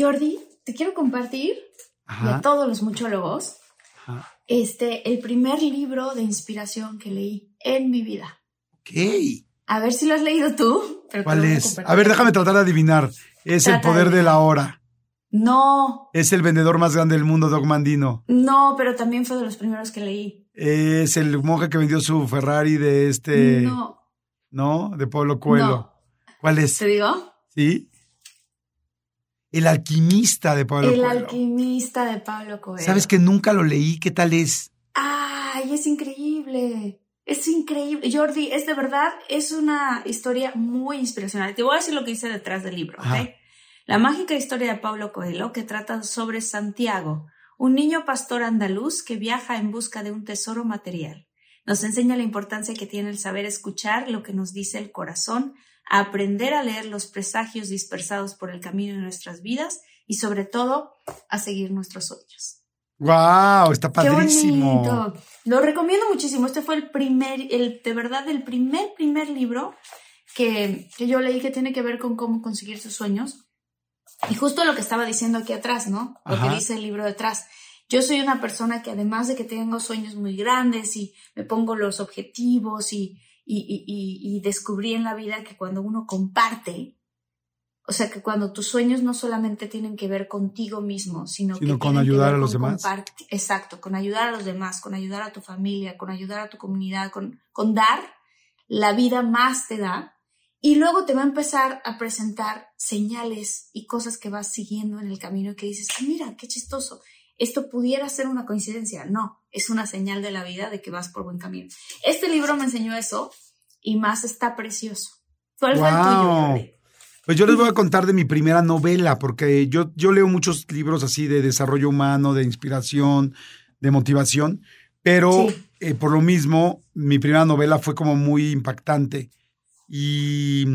Jordi, te quiero compartir Ajá. de todos los muchólogos Ajá. este el primer libro de inspiración que leí en mi vida. Ok. A ver si lo has leído tú. pero ¿Cuál a es? A ver, déjame tratar de adivinar. Es el poder de de la hora. No, Es el vendedor más grande del mundo, Doc Mandino. no, pero también fue de los primeros que leí. Es el monje que vendió su Ferrari de este. No, ¿No? De Pablo Coelho. No. ¿Cuál es? ¿te digo? ¿Sí? El alquimista de Pablo El Coelho. alquimista de Pablo Coelho. ¿Sabes que nunca lo leí? ¿Qué tal es? Ay, es increíble. Es increíble. Jordi, es de verdad, es una historia muy inspiracional. Te voy a decir lo que dice detrás del libro. La mágica historia de Pablo Coelho, que trata sobre Santiago, un niño pastor andaluz que viaja en busca de un tesoro material. Nos enseña la importancia que tiene el saber escuchar lo que nos dice el corazón, a aprender a leer los presagios dispersados por el camino de nuestras vidas y sobre todo a seguir nuestros sueños. ¡Wow! Está Qué padrísimo. bonito. Lo recomiendo muchísimo. Este fue el primer, el, de verdad, el primer, primer libro que, que yo leí que tiene que ver con cómo conseguir tus sueños. Y justo lo que estaba diciendo aquí atrás, ¿no? Lo Ajá. que dice el libro detrás. Yo soy una persona que además de que tengo sueños muy grandes y me pongo los objetivos y, y, y, y- descubrí en la vida que cuando uno comparte, o sea, que cuando tus sueños no solamente tienen que ver contigo mismo, sino, Sino que con que ayudar ver a los demás. Exacto, con ayudar a los demás, con ayudar a tu familia, con ayudar a tu comunidad, con, con dar, la vida más te da. Y luego te va a empezar a presentar señales y cosas que vas siguiendo en el camino que dices, ah, mira, qué chistoso. Esto pudiera ser una coincidencia. No, es una señal de la vida de que vas por buen camino. Este libro me enseñó eso y más está precioso. ¿Cuál fue el tuyo? Wow. Pues yo les voy a contar de mi primera novela, porque yo, yo leo muchos libros así de desarrollo humano, de inspiración, de motivación, pero Sí. eh, por lo mismo, mi primera novela fue como muy impactante. Y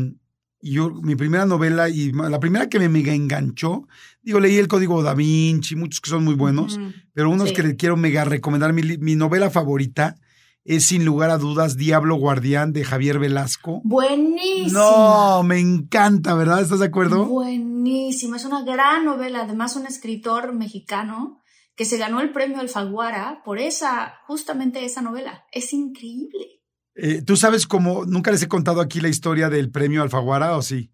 yo, mi primera novela, y la primera que me mega enganchó, digo, leí El Código Da Vinci, muchos que son muy buenos, pero unos Sí. que le quiero mega recomendar, mi, mi novela favorita es sin lugar a dudas Diablo Guardián de Javier Velasco. Buenísimo. No, me encanta, ¿verdad? ¿Estás de acuerdo? Buenísima, es una gran novela, además un escritor mexicano que se ganó el premio Alfaguara por esa, justamente esa novela. Es increíble. Eh, ¿Tú sabes cómo, nunca les he contado aquí la historia del premio Alfaguara o sí?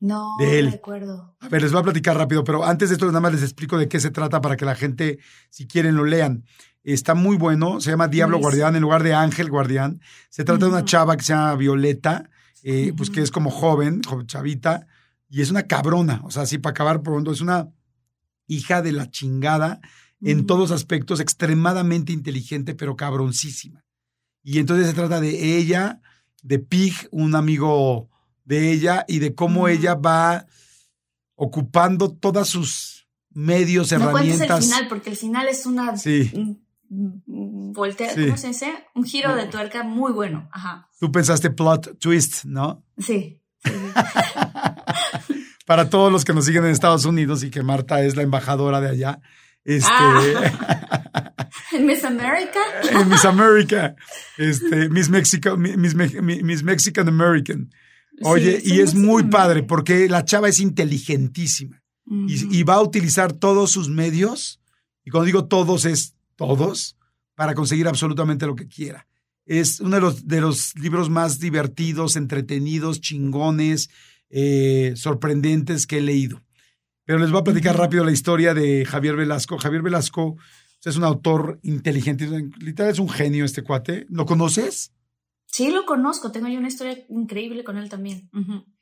No De él. recuerdo. A ver, les voy a platicar rápido, pero antes de esto nada más les explico de qué se trata para que la gente, si quieren, lo lean. Está muy bueno, se llama Diablo. Guardián en lugar de Ángel Guardián. Se trata de una chava que se llama Violeta, eh, pues que es como joven, chavita, y es una cabrona, o sea, así para acabar pronto, es una hija de la chingada en todos aspectos, extremadamente inteligente, pero cabroncísima. Y entonces se trata de ella, de Pig, un amigo de ella, y de cómo ella va ocupando todas sus medios, No cuentes el herramientas. final, porque el final es una Sí. voltea, Sí. ¿cómo se dice? Un giro de tuerca muy bueno. Ajá. Tú pensaste plot twist, ¿no? Sí. Para todos los que nos siguen en Estados Unidos y que Marta es la embajadora de allá. Este, En Miss America. en Miss America, este, Miss Mexico, Miss, Me- Miss Mexican American. Oye, Sí, y es muy padre porque la chava es inteligentísima y va a utilizar todos sus medios, y cuando digo todos es todos, para conseguir absolutamente lo que quiera. Es uno de los, de los libros más divertidos, entretenidos, chingones, eh, sorprendentes que he leído. Pero les voy a platicar rápido la historia de Javier Velasco. Javier Velasco es un autor inteligente, literal es un genio este cuate. ¿Lo conoces? Sí, lo conozco. Tengo yo una historia increíble con él también.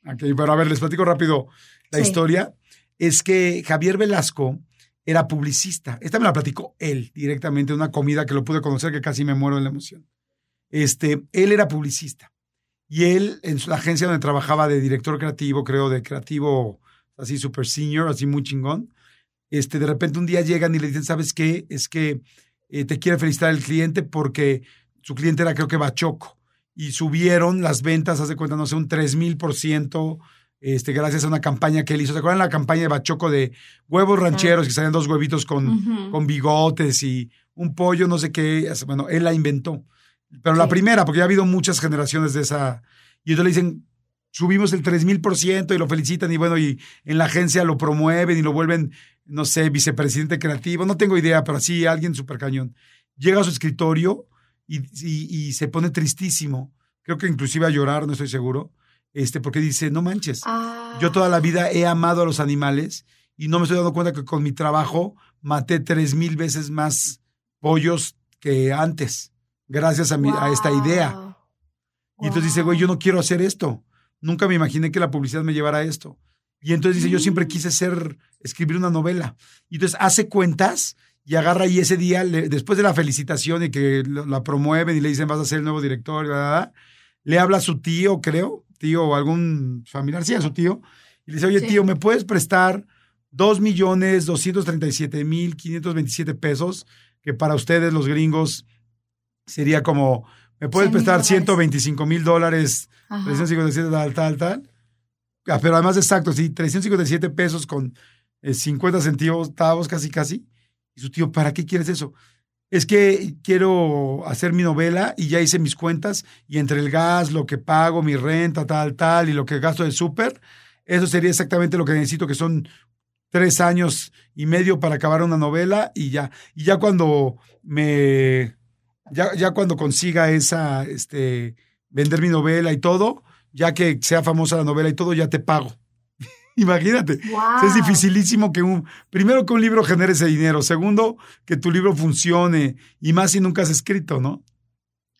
Ok, pero a ver, les platico rápido la historia. Es que Javier Velasco era publicista. Esta me la platicó él directamente, una comida que lo pude conocer que casi me muero de la emoción. Este, él era publicista. Y él, en la agencia donde trabajaba de director creativo, creo, de creativo así super senior, así muy chingón, este, de repente un día llegan y le dicen, ¿sabes qué? Es que eh, te quiere felicitar el cliente porque su cliente era creo que Bachoco. Y subieron las ventas, hace cuenta, no sé, un 3 mil por ciento, este, gracias a una campaña que él hizo. ¿Se acuerdan la campaña de Bachoco de huevos rancheros, que salían dos huevitos con, con bigotes y un pollo, no sé qué? Bueno, él la inventó. Pero la primera, porque ya ha habido muchas generaciones de esa. Y entonces le dicen, subimos el 3000% y lo felicitan y bueno, y en la agencia lo promueven y lo vuelven, no sé, vicepresidente creativo, no tengo idea, pero sí, alguien súper cañón. Llega a su escritorio y, y, se pone tristísimo, creo que inclusive a llorar, no estoy seguro, este, porque dice, no manches, yo toda la vida he amado a los animales y no me estoy dando cuenta que con mi trabajo maté tres mil veces más pollos que antes, gracias a, mi, a esta idea. Y entonces dice, güey, yo no quiero hacer esto Nunca me imaginé que la publicidad me llevara a esto. Y entonces dice, yo siempre quise ser, escribir una novela. Y entonces hace cuentas y agarra y ese día, después de la felicitación y que la promueven y le dicen, vas a ser el nuevo director, le habla a su tío, creo, tío o algún familiar, sí, a su tío, y le dice, oye, tío, ¿me puedes prestar dos millones siete mil veintisiete pesos? Que para ustedes, los gringos, sería como ¿Me puedes prestar 125 mil dólares, 357 tal, tal, tal? Ah, pero además exacto, sí, 357 pesos con 50 eh, centavos, casi, casi. Y su tío, ¿para qué quieres eso? Es que quiero hacer mi novela y ya hice mis cuentas y entre el gas, lo que pago, mi renta, tal, tal, y lo que gasto de súper, eso sería exactamente lo que necesito, que son tres años y medio para acabar una novela y ya. Y ya cuando me ya, ya cuando consiga esa, este, vender mi novela y todo, ya que sea famosa la novela y todo, ya te pago. Imagínate. Es dificilísimo que un, primero que un libro genere ese dinero, segundo que tu libro funcione y más si nunca has escrito, ¿no?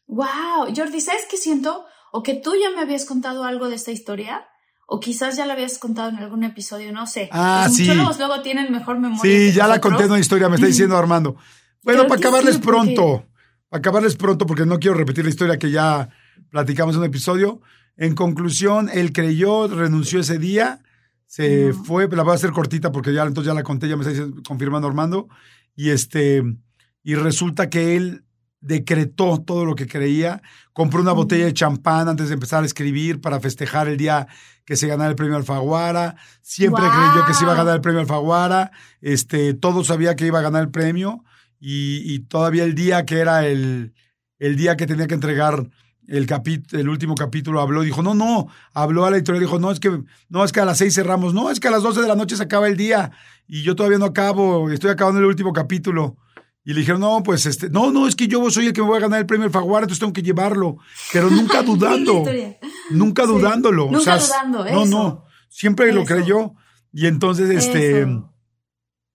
Wow, Jordi, ¿sabes qué siento? O que tú ya me habías contado algo de esta historia, o quizás ya la habías contado en algún episodio, no sé. Ah, sí. Los luego tienen mejor memoria. Sí, ya la conté en una historia, me está diciendo Armando. Bueno, para acabarles pronto acabarles pronto porque no quiero repetir la historia que ya platicamos en un episodio. En conclusión, él creyó, renunció ese día, se fue, la voy a hacer cortita porque ya entonces ya la conté, ya me está confirmando Armando, y este, y resulta que él decretó todo lo que creía, compró una botella de champán antes de empezar a escribir para festejar el día que se ganara el premio Alfaguara, siempre creyó que se iba a ganar el premio Alfaguara, este, todo sabía que iba a ganar el premio, y, todavía el día que era el, el día que tenía que entregar el, el último capítulo habló, dijo, no, no, habló a la editorial, dijo, no, es que, no, es que a las seis cerramos, no, es que a las doce de la noche se acaba el día y yo todavía no acabo, estoy acabando el último capítulo. Y le dijeron, no, pues este, no, no, es que yo soy el que me voy a ganar el premio Alfaguara, entonces tengo que llevarlo. Pero nunca dudando. nunca dudándolo. Nunca dudando, No, no. Siempre lo creyó. Y entonces, este.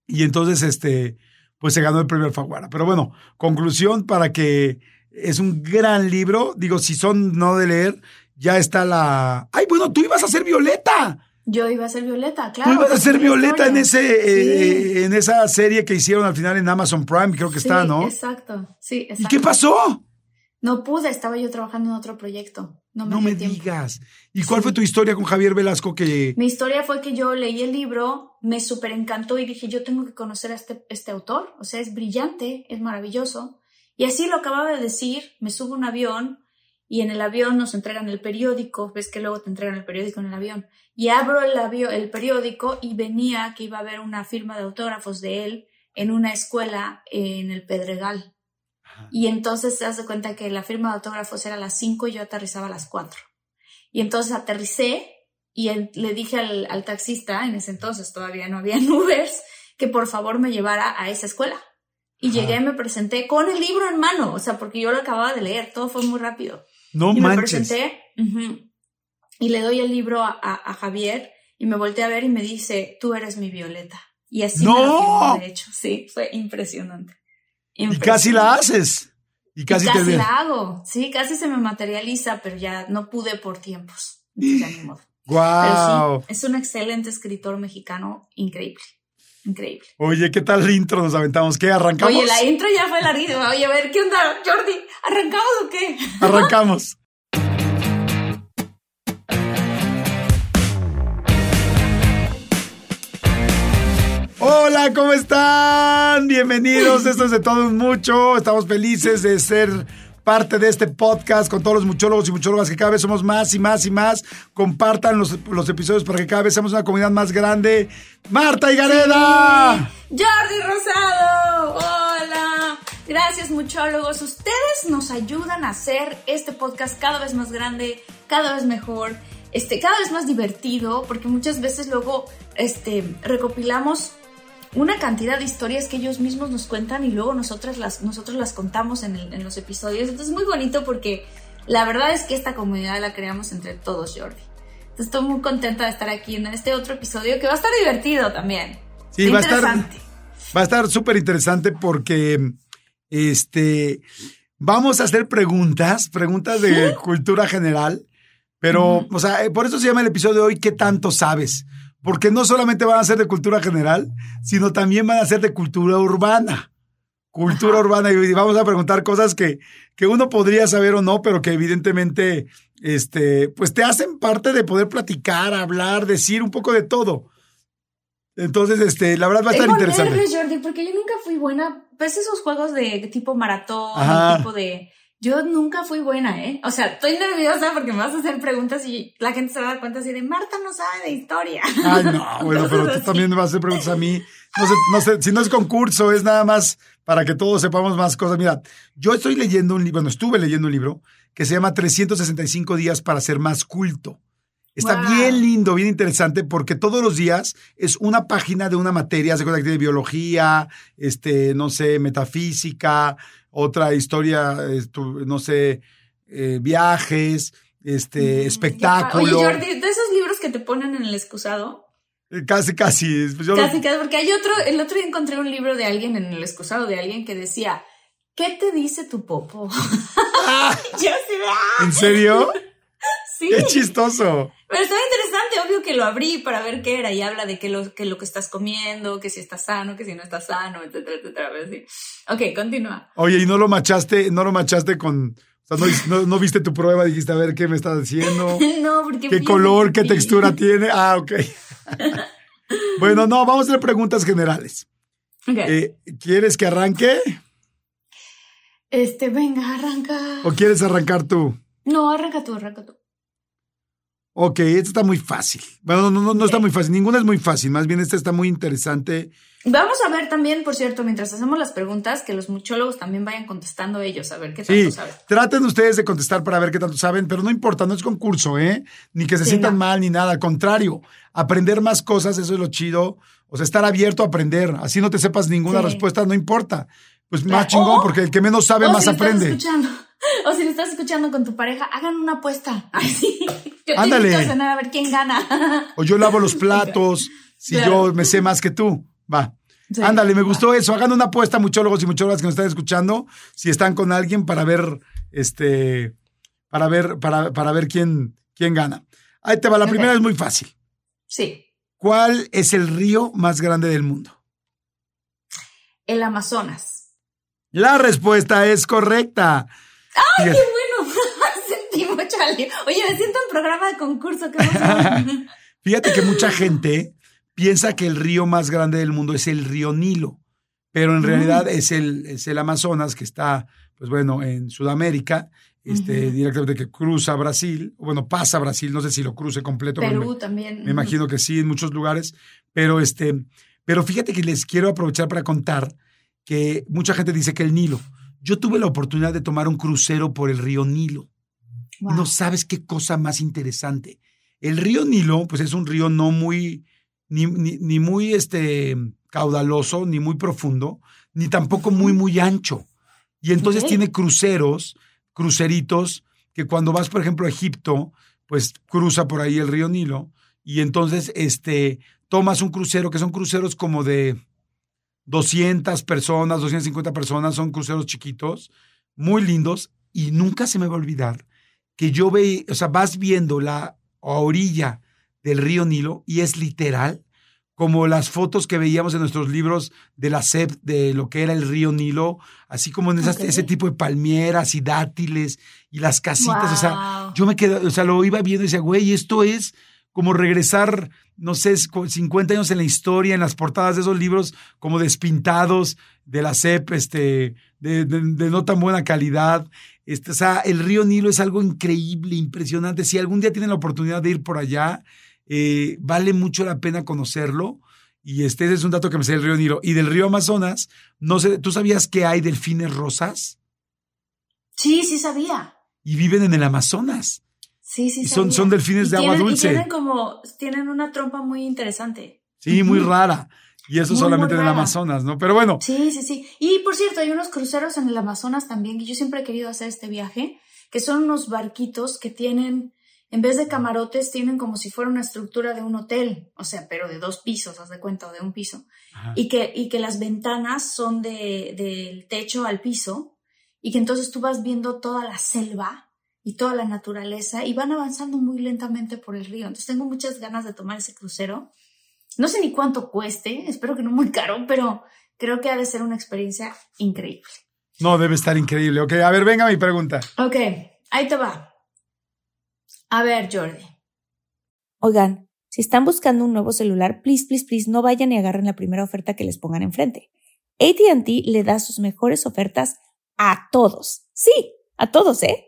Y entonces, este pues se ganó el premio Alfaguara. Pero bueno, conclusión para que es un gran libro. Digo, si son no de leer, ya está la. ¡Ay, bueno, tú ibas a ser Violeta! Yo iba a ser Violeta, claro. Tú ibas a ser Violeta en ese eh, en esa serie que hicieron al final en Amazon Prime, creo que está, ¿no? Exacto, sí, exacto. ¿Y qué pasó? No pude, estaba yo trabajando en otro proyecto. No me, no me digas. ¿Y cuál fue tu historia con Javier Velasco? Que... Mi historia fue que yo leí el libro, me súper encantó y dije, yo tengo que conocer a este, este autor. O sea, es brillante, es maravilloso. Y así lo acababa de decir, me subo a un avión y en el avión nos entregan el periódico, ves que luego te entregan el periódico en el avión. Y abro el, avión, el periódico y venía que iba a haber una firma de autógrafos de él en una escuela en el Pedregal. Y entonces se hace cuenta que la firma de autógrafos era a las 5 y yo aterrizaba a las 4. Y entonces aterricé y le dije al, taxista, en ese entonces todavía no había Ubers, que por favor me llevara a esa escuela. Y llegué y me presenté con el libro en mano, o sea, porque yo lo acababa de leer, todo fue muy rápido. No y manches. Me presenté, y le doy el libro a, a, Javier y me volteé a ver y me dice, tú eres mi Violeta. Y así ¡No! me lo firmó, de hecho. Sí, fue impresionante. Y casi la haces. Y casi, Y casi te la hago. Sí, casi se me materializa, pero ya no pude por tiempos. Ya ni modo. Pero ¡Guau! sí, es un excelente escritor mexicano, increíble. Increíble. Oye, ¿qué tal intro nos aventamos? ¿Qué? ¿Arrancamos? Oye, la intro ya fue larguísima. Oye, a ver, ¿qué onda, Jordi? ¿Arrancamos o qué? Arrancamos. Hola, ¿cómo están? Bienvenidos. Esto es de todo mucho. Estamos felices de ser parte de este podcast con todos los muchólogos y muchólogas que cada vez somos más y más y más. Compartan los, los episodios para que cada vez seamos una comunidad más grande. Marta y Gareda. Jordi Rosado, hola. Gracias, muchólogos. Ustedes nos ayudan a hacer este podcast cada vez más grande, cada vez mejor, este, cada vez más divertido, porque muchas veces luego este, recopilamos una cantidad de historias que ellos mismos nos cuentan y luego nosotras las, nosotros las contamos en, el- en los episodios. Entonces es muy bonito porque la verdad es que esta comunidad la creamos entre todos, Jordi. Entonces estoy muy contenta de estar aquí en este otro episodio que va a estar divertido también. Sí, Está va a estar-. Va a estar súper interesante porque este vamos a hacer preguntas, preguntas de cultura general, pero, o sea, eh, por eso se llama el episodio de hoy ¿Qué tanto sabes? Porque no solamente van a ser de cultura general, sino también van a ser de cultura urbana. Cultura urbana, y vamos a preguntar cosas que, que uno podría saber o no, pero que evidentemente, este, pues te hacen parte de poder platicar, hablar, decir un poco de todo. Entonces, este, la verdad va a estar interesante. nervios, Jordi, porque yo nunca fui buena. Pues esos juegos de tipo maratón, Ajá. tipo de. Yo nunca fui buena, ¿eh? O sea, estoy nerviosa porque me vas a hacer preguntas y la gente se va a dar cuenta así de Marta no sabe de historia. Ay, no, bueno, Entonces, pero tú así. también me vas a hacer preguntas a mí. No sé, no sé, si no es concurso, es nada más para que todos sepamos más cosas. Mira, yo estoy leyendo un libro, bueno, estuve leyendo un libro que se llama 365 días para ser más culto. Está Wow. bien lindo, bien interesante, porque todos los días es una página de una materia, se cuenta que tiene biología, este, no sé, metafísica, otra historia, estu- no sé, eh, viajes, este, espectáculo. Oye, Jordi, de esos libros que te ponen en el excusado, Eh, Casi, casi. Yo lo- casi, casi, porque hay otro, el otro día encontré un libro de alguien en el excusado de alguien que decía, ¿qué te dice tu popo? Yo así de, ¡ah! ¿En serio? Sí. Qué chistoso. Pero estaba interesante, obvio que lo abrí para ver qué era y habla de qué lo, que lo que estás comiendo, que si estás sano, que si no estás sano, etcétera, etcétera. pero sí. Ok, continúa. Oye, ¿y no lo machaste, no lo machaste con, o sea, no, no- no viste tu prueba, dijiste, a ver, ¿qué me estás diciendo? no, porque... ¿Qué color, qué textura tiene? Ah, ok. bueno, no, vamos a hacer preguntas generales. Ok. Eh, ¿Quieres que arranque Este, venga, arranca. o quieres arrancar tú? No, arranca tú, arranca tú. Ok, esta está muy fácil. Bueno, no, no, no está muy fácil. Ninguna es muy fácil. Más bien esta está muy interesante. Vamos a ver también, por cierto, mientras hacemos las preguntas, que los muchólogos también vayan contestando ellos, a ver qué tanto Sí, saben. traten ustedes de contestar para ver qué tanto saben, pero no importa, no es concurso, ¿eh? Ni que se Sí, sientan no. mal ni nada, al contrario, aprender más cosas, eso es lo chido, o sea, estar abierto a aprender, así no te sepas ninguna Sí. respuesta, no importa, pues más chingón, porque el que menos sabe más si lo estás aprende. escuchando, o si lo estás escuchando con tu pareja, hagan una apuesta. Ay, sí. Yo Ándale. a cenar a ver quién gana. O yo lavo los platos, si Claro. yo me sé más que tú, va. Sí. Ándale, me gustó eso. Hagan una apuesta, muchólogos y muchólogas que nos están escuchando, si están con alguien para ver, este, para ver, para, para ver quién, quién gana. Ahí te va, la primera es muy fácil. Sí, ¿Cuál es el río más grande del mundo? el Amazonas. La respuesta es correcta. ¡Ay, qué bueno! Sentí mucho alivio. Oye, me siento en programa de concurso. qué fíjate que mucha gente piensa que el río más grande del mundo es el río Nilo, pero en Mm. realidad es el, es el Amazonas que está, pues bueno, en Sudamérica, este, directamente que cruza Brasil, bueno, pasa Brasil, no sé si lo cruce completo. Perú me- también. Me imagino que sí, en muchos lugares. Pero este, pero fíjate que les quiero aprovechar para contar que mucha gente dice que el Nilo. Yo tuve la oportunidad de tomar un crucero por el río Nilo. Wow. No sabes qué cosa más interesante. El río Nilo, pues es un río no muy, ni, ni, ni muy este, caudaloso, ni muy profundo, ni tampoco muy, muy ancho. Y entonces tiene cruceros, cruceritos, que cuando vas, por ejemplo, a Egipto, pues cruza por ahí el río Nilo y entonces este, tomas un crucero, que son cruceros como de 200 personas, 250 personas, son cruceros chiquitos, muy lindos, y nunca se me va a olvidar que yo veía, o sea, vas viendo la orilla del río Nilo y es literal como las fotos que veíamos en nuestros libros de la SEP de lo que era el río Nilo, así como en ese tipo de palmeras y dátiles y las casitas, o sea, yo me quedé, o sea, lo iba viendo y decía, güey, esto es como regresar, no sé, 50 años en la historia, en las portadas de esos libros como despintados de la SEP, este, de, no tan buena calidad. Este, o sea, el río Nilo es algo increíble, impresionante. Si algún día tienen la oportunidad de ir por allá, eh, vale mucho la pena conocerlo. Y este ese es un dato que me sé del río Nilo. Y del río Amazonas, no sé, ¿tú sabías que hay delfines rosas? Sí, sí sabía. Y viven en el Amazonas. Sí, sí. son, son delfines de agua dulce. Y tienen como, tienen una trompa muy interesante. Sí, muy rara. Y eso solamente en el Amazonas, ¿no? Pero bueno. Sí, sí, sí. Y por cierto, hay unos cruceros en el Amazonas también, que yo siempre he querido hacer este viaje, que son unos barquitos que tienen en vez de camarotes, tienen como si fuera una estructura de un hotel, o sea, pero de dos pisos, haz de cuenta, o de un piso. Y que, y que las ventanas son de, del techo al piso, y que entonces tú vas viendo toda la selva y toda la naturaleza, y van avanzando muy lentamente por el río. Entonces tengo muchas ganas de tomar ese crucero. No sé ni cuánto cueste, espero que no muy caro, pero creo que ha de ser una experiencia increíble. No, debe estar increíble. Ok, a ver, venga mi pregunta. Ok, ahí te va. A ver, Jordi. Oigan, si están buscando un nuevo celular, please, please, please, no vayan y agarren la primera oferta que les pongan enfrente. ATT le da sus mejores ofertas a todos. Sí, a todos, ¿eh?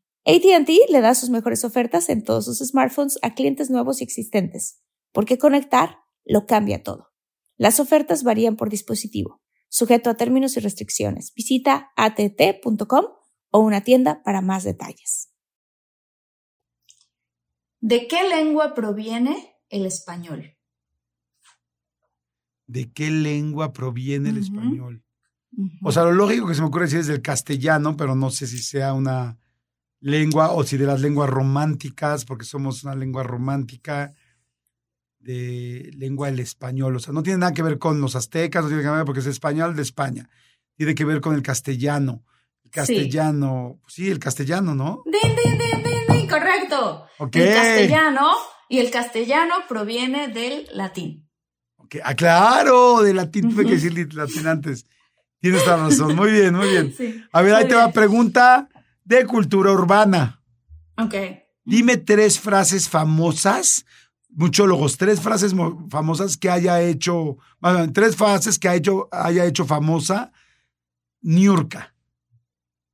ATT le da sus mejores ofertas en todos sus smartphones a clientes nuevos y existentes, porque conectar lo cambia todo. Las ofertas varían por dispositivo, sujeto a términos y restricciones. Visita att.com o una tienda para más detalles. ¿De qué lengua proviene el español? ¿De qué lengua proviene el español? O sea, lo lógico que se me ocurre decir es del castellano, pero no sé si sea una lengua o si de las lenguas románticas, porque somos una lengua romántica de lengua del español. O sea, no tiene nada que ver con los aztecas, no tiene que ver porque es español de España. Tiene que ver con el castellano. El castellano, sí, el castellano, ¿no? ¡Din, din, din, correcto. El castellano y el castellano proviene del latín. Okay. Ah, claro, del latín, tuve que decir latín antes. Tienes toda razón. Muy bien, muy bien. a ver, ahí te va pregunta de cultura urbana. Ok. Dime tres frases famosas, muchólogos, tres frases famosas que haya hecho, tres frases que haya hecho, haya hecho famosa Niurka.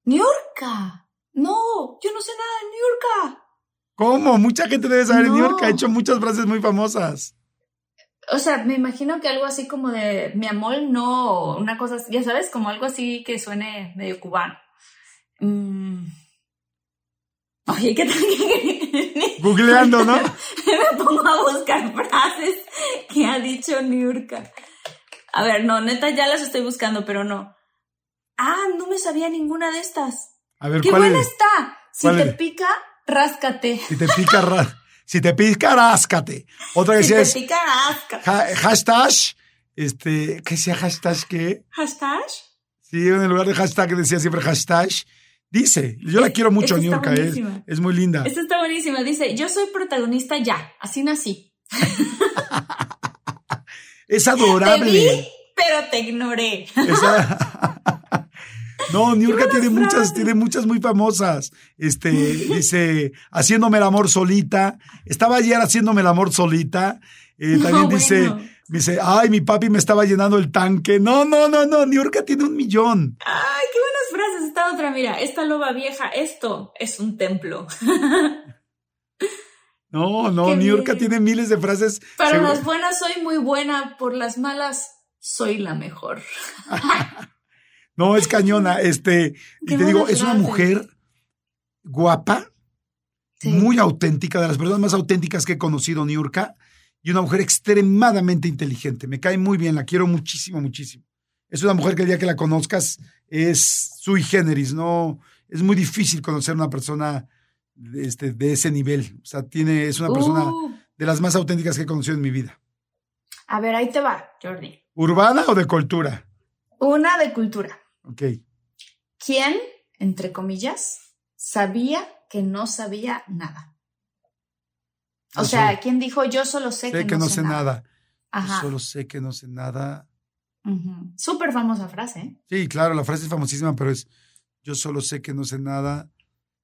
Niurka. No, yo no sé nada de York. ¿Cómo? Mucha gente debe saber New York. Ha hecho muchas frases muy famosas. O sea, me imagino que algo así como de mi amor, no, una cosa, ya sabes, como algo así que suene medio cubano. Mm. Oye, ¿qué tal? Googleando, ¿no? me pongo a buscar frases que ha dicho Niurka. A ver, no, neta, ya las estoy buscando, pero no. Ah, no me sabía ninguna de estas. A ver, ¡Qué buena está! Si te pica, ráscate. Si te pica, si te pica, ráscate. Otra que si te pica, ráscate. hashtag, este, ¿qué decía hashtag qué? ¿Hashtag? Sí, en lugar de hashtag decía siempre hashtag. Dice, yo la quiero mucho, Niurka, es, es muy linda. Esta está buenísima. Dice, yo soy protagonista ya, así nací. es adorable. Te vi, pero te ignoré. No, Niurka tiene muchas, tiene muchas muy famosas. Este, dice, haciéndome el amor solita. Estaba ayer haciéndome el amor solita. Eh, también dice, dice, ay, mi papi me estaba llenando el tanque. No, no, no, no, Niurka tiene un millón. Ay, qué Esta otra, mira, esta loba vieja, esto es un templo. No, no, bien. tiene miles de frases. Para seguro- las buenas soy muy buena, por las malas soy la mejor. No, es cañona. Este, y te digo, es una mujer guapa, Sí. muy auténtica, de las personas más auténticas que he conocido, Niurka, y una mujer extremadamente inteligente. Me cae muy bien, la quiero muchísimo, muchísimo. Es una mujer que el día que la conozcas es sui generis, ¿no? Es muy difícil conocer una persona de, este, de ese nivel. O sea, tiene, es una persona Uh, de las más auténticas que he conocido en mi vida. a ver, ahí te va, Jordi. ¿Urbana o de cultura? Una de cultura. Ok. ¿Quién, entre comillas, sabía que no sabía nada? O Yo sea, ¿quién dijo yo solo sé, Sé que no sé nada. Yo Ajá. solo sé que no sé nada. Súper famosa frase. ¿eh? Sí, claro, la frase es famosísima, pero es yo solo sé que no sé nada.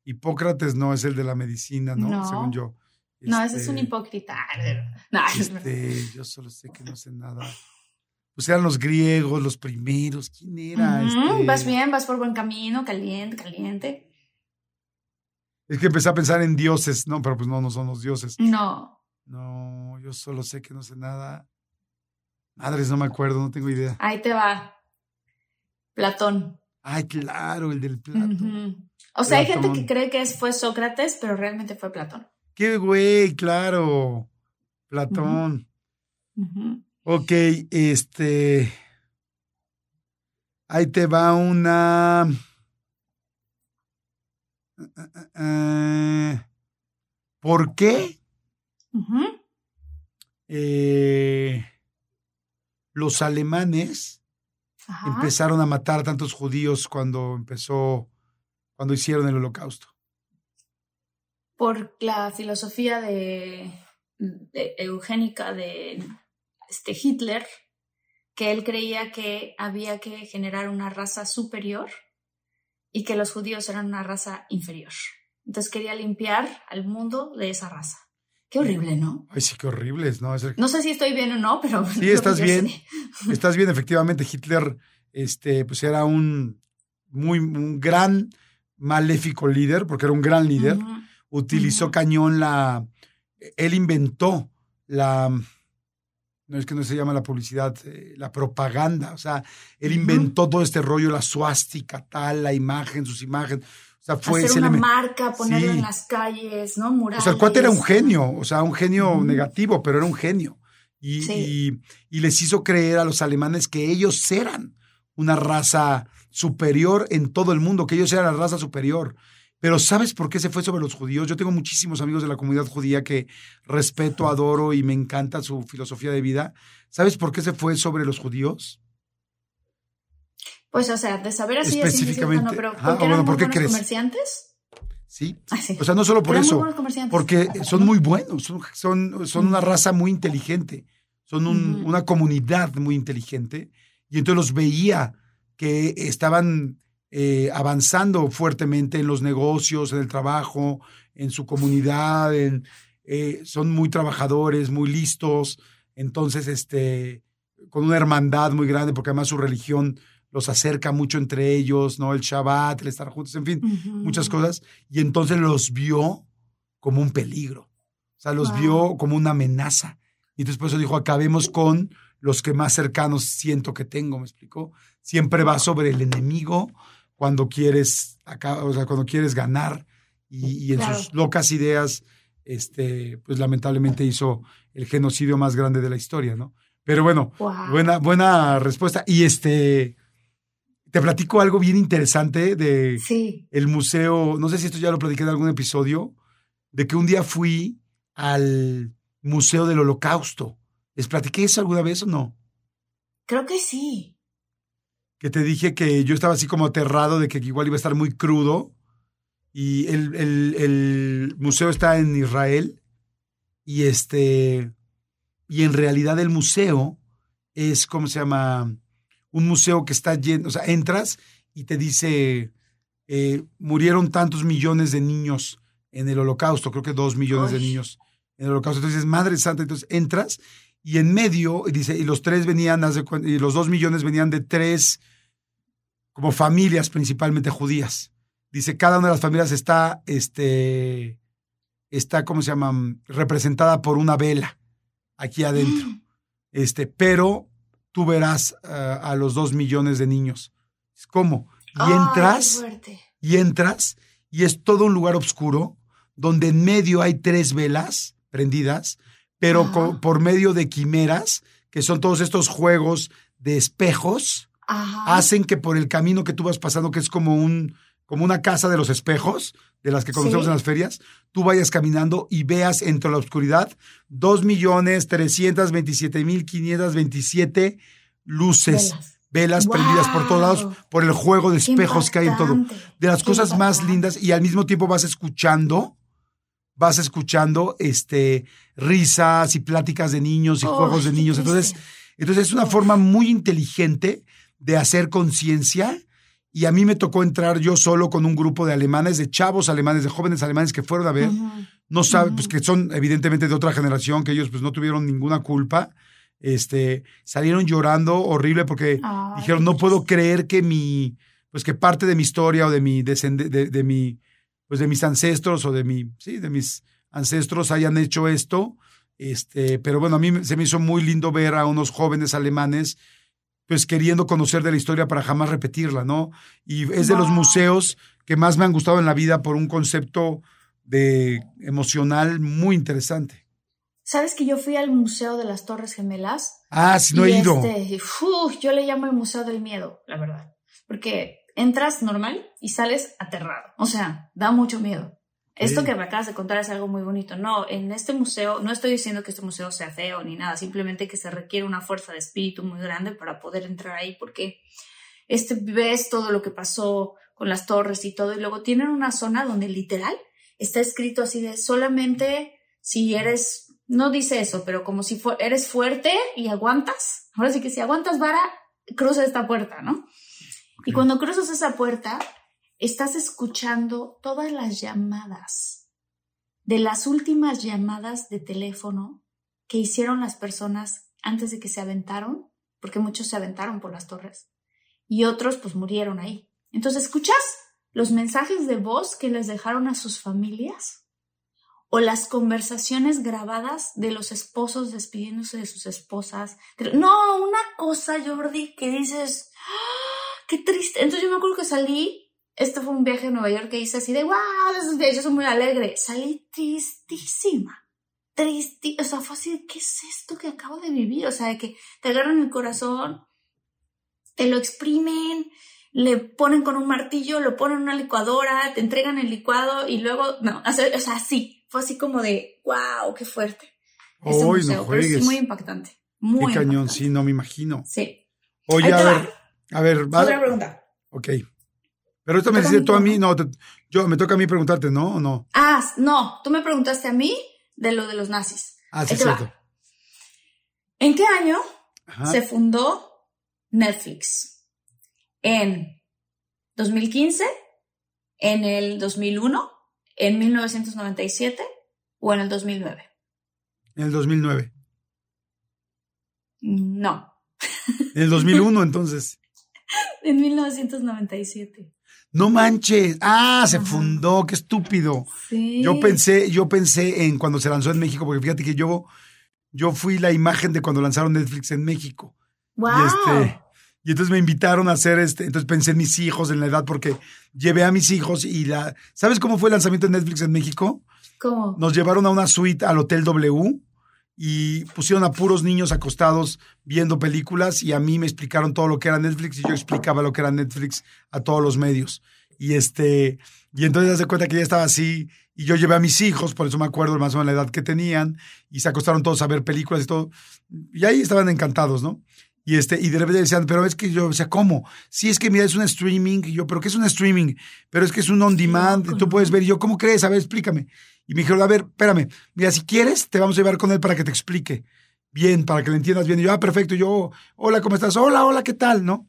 Hipócrates no es el de la medicina, ¿no? No. Según yo. No, ese es un Este, hipócrita. No, es verdad. este, yo solo sé que no sé nada. Pues eran los griegos, los primeros. ¿Quién era? Este, Vas bien, vas por buen camino, caliente, caliente. Es que empecé a pensar en dioses, no, pero pues no, no son los dioses. No. No, yo solo sé que no sé nada. Madres, no me acuerdo, no tengo idea. Ahí te va. Platón. Ay, claro, el del plato. Ujú. O sea, hay gente Platón. que cree que fue Sócrates, pero realmente fue Platón. Qué güey, claro. Platón. Ujú. Ok, este. Ahí te va una. Eh, ¿Por qué eh, los alemanes Ajá. empezaron a matar a tantos judíos cuando empezó, cuando hicieron el holocausto? Por la filosofía de, de eugénica de este Hitler, que él creía que había que generar una raza superior y que los judíos eran una raza inferior. Entonces quería limpiar al mundo de esa raza. Qué horrible, ¿no? Ay, sí, qué horribles, ¿no? Es el- No sé si estoy bien o no, pero... Sí, estás bien. sé. Estás bien, efectivamente, Hitler, este, pues era un muy, un gran maléfico líder, porque era un gran líder. Utilizó cañón la. Él inventó la. No es que no se llama la publicidad, eh, la propaganda. O sea, él inventó todo este rollo, la suástica, tal, la imagen, sus imágenes. O sea, fue. Hacer una marca, ponerlo Sí. en las calles, ¿no? Murales. o sea, el cuate era un genio, o sea, un genio negativo, pero era un genio. Y, Sí. y- y les hizo creer a los alemanes que ellos eran una raza superior en todo el mundo, que ellos eran la raza superior. Pero ¿sabes por qué se fue sobre los judíos? Yo tengo muchísimos amigos de la comunidad judía que respeto, adoro y me encanta su filosofía de vida. ¿Sabes por qué se fue sobre los judíos? Pues, o sea, de saber así ciencia Específicamente. no, pero ah, bueno, ¿por qué crees? comerciantes. Sí. Ah, sí. O sea, no solo por Eran eso, porque son muy buenos, son, son, son una raza muy inteligente, son un- una comunidad muy inteligente, y entonces los veía que estaban eh, avanzando fuertemente en los negocios, en el trabajo, en su comunidad, en, eh, son muy trabajadores, muy listos, entonces, este, con una hermandad muy grande, porque además su religión los acerca mucho entre ellos, ¿no? El Shabbat, el estar juntos, en fin muchas cosas, y entonces los vio como un peligro. O sea, los Wow. vio como una amenaza. Y entonces por eso dijo, acabemos con los que más cercanos siento que tengo, ¿me explicó? Siempre va sobre el enemigo cuando quieres, acá, o sea, cuando quieres ganar. Y, y en Claro. sus locas ideas, este, pues lamentablemente hizo el genocidio más grande de la historia, ¿no? Pero bueno, Wow. buena, buena respuesta. Y este, te platico algo bien interesante de, Sí. el museo, no sé si esto ya lo platiqué en algún episodio, de que un día fui al Museo del Holocausto. ¿Les platiqué eso alguna vez o no? Creo que sí. Que te dije que yo estaba así como aterrado de que igual iba a estar muy crudo. Y el, el- el museo está en Israel. Y este. Y en realidad el museo es, ¿cómo se llama? Un museo que está lleno. O sea, entras y te dice. eh, murieron tantos millones de niños en el holocausto, creo que dos millones de niños en el holocausto. Entonces, dices, Madre Santa, entonces entras y en medio, y dice, y los tres venían, y los dos millones venían de tres como familias principalmente judías. Dice, cada una de las familias está, este, está, ¿cómo se llama? Representada por una vela aquí adentro. Este, pero tú verás uh, a los dos millones de niños. ¿Cómo? Y entras, y entras, y es todo un lugar oscuro, donde en medio hay tres velas prendidas, pero con, por medio de quimeras, que son todos estos juegos de espejos, Ajá. hacen que por el camino que tú vas pasando, que es como un, como una casa de los espejos, de las que conocemos ¿Sí? en las ferias, tú vayas caminando y veas entre la oscuridad 2.327.527 luces, velas, velas wow. prendidas por todos lados, por el juego de espejos que hay en todo. De las cosas impactante. más lindas y al mismo tiempo vas escuchando, vas escuchando este, risas y pláticas de niños y oh, juegos de niños. Entonces, entonces es una forma muy inteligente de hacer conciencia y a mí me tocó entrar yo solo con un grupo de alemanes, de chavos alemanes, de jóvenes alemanes que fueron a ver, uh -huh. no saben, uh -huh. pues que son evidentemente de otra generación, que ellos pues no tuvieron ninguna culpa, este, salieron llorando horrible porque Ay, dijeron, no puedo creer que mi, pues que parte de mi historia o de mi, de, de, de, mi, pues de mis ancestros o de mi, sí, de mis ancestros hayan hecho esto, este, pero bueno, a mí se me hizo muy lindo ver a unos jóvenes alemanes pues queriendo conocer de la historia para jamás repetirla, ¿no? Y es de los museos que más me han gustado en la vida por un concepto de emocional muy interesante. ¿Sabes que yo fui al Museo de las Torres Gemelas? Ah, sí, no he ido. Este, uf, yo le llamo el Museo del Miedo, la verdad. Porque entras normal y sales aterrado. O sea, da mucho miedo. Esto que me acabas de contar es algo muy bonito. No, en este museo, no estoy diciendo que este museo sea feo ni nada, simplemente que se requiere una fuerza de espíritu muy grande para poder entrar ahí, porque este, ves todo lo que pasó con las torres y todo, y luego tienen una zona donde literal está escrito así de solamente si eres, no dice eso, pero como si fu eres fuerte y aguantas, ahora sí que si aguantas vara, cruza esta puerta, ¿no? Okay. Y cuando cruzas esa puerta, estás escuchando todas las llamadas, de las últimas llamadas de teléfono que hicieron las personas antes de que se aventaron, porque muchos se aventaron por las torres, y otros pues murieron ahí. Entonces, ¿escuchas los mensajes de voz que les dejaron a sus familias? ¿O las conversaciones grabadas de los esposos despidiéndose de sus esposas? No, una cosa, Jordi, que dices, ¡Ah, qué triste. Entonces yo me acuerdo que salí este fue un viaje a Nueva York que hice así de, wow, esos viajes son muy alegres. Salí tristísima. Tristi, o sea, fue así de, ¿qué es esto que acabo de vivir? O sea, de que te agarran el corazón, te lo exprimen, le ponen con un martillo, lo ponen en una licuadora, te entregan el licuado y luego, no, o sea, o sea sí, fue así como de, wow, qué fuerte. Museo, no pero sí, muy impactante. Muy qué cañón, impactante. sí, no me imagino. Sí. Oye, a ver, a ver, va. Otra pregunta. Ok. Pero esto me dice tú a mí, no, te, yo me toca a mí preguntarte, ¿no? ¿O no? Ah, no, tú me preguntaste a mí de lo de los nazis. Ah, sí, cierto. ¿En qué año Ajá. se fundó Netflix? ¿En 2015? ¿En el 2001? ¿En 1997? ¿O en el 2009? En el 2009. No. En el 2001, entonces. En 1997. No manches. Ah, se fundó, qué estúpido. Sí. Yo pensé, yo pensé en cuando se lanzó en México, porque fíjate que yo, yo fui la imagen de cuando lanzaron Netflix en México. Wow. Y este, y entonces me invitaron a hacer este, entonces pensé en mis hijos, en la edad, porque llevé a mis hijos y la, ¿sabes cómo fue el lanzamiento de Netflix en México? ¿Cómo? Nos llevaron a una suite al Hotel W y pusieron a puros niños acostados viendo películas y a mí me explicaron todo lo que era Netflix y yo explicaba lo que era Netflix a todos los medios. Y este, y entonces se cuenta que ya estaba así y yo llevé a mis hijos, por eso me acuerdo más o menos la edad que tenían y se acostaron todos a ver películas y todo. Y ahí estaban encantados, ¿no? Y este, y de repente decían, pero es que yo, o sea, ¿cómo? Sí, es que mira, es un streaming. Y yo, ¿pero qué es un streaming? Pero es que es un on demand, sí, tú puedes ver. Y yo, ¿cómo crees? A ver, explícame. Y me dijeron, a ver, espérame, mira, si quieres, te vamos a llevar con él para que te explique bien, para que lo entiendas bien. Y yo, ah, perfecto. Yo, hola, ¿cómo estás? Hola, hola, ¿qué tal? ¿No?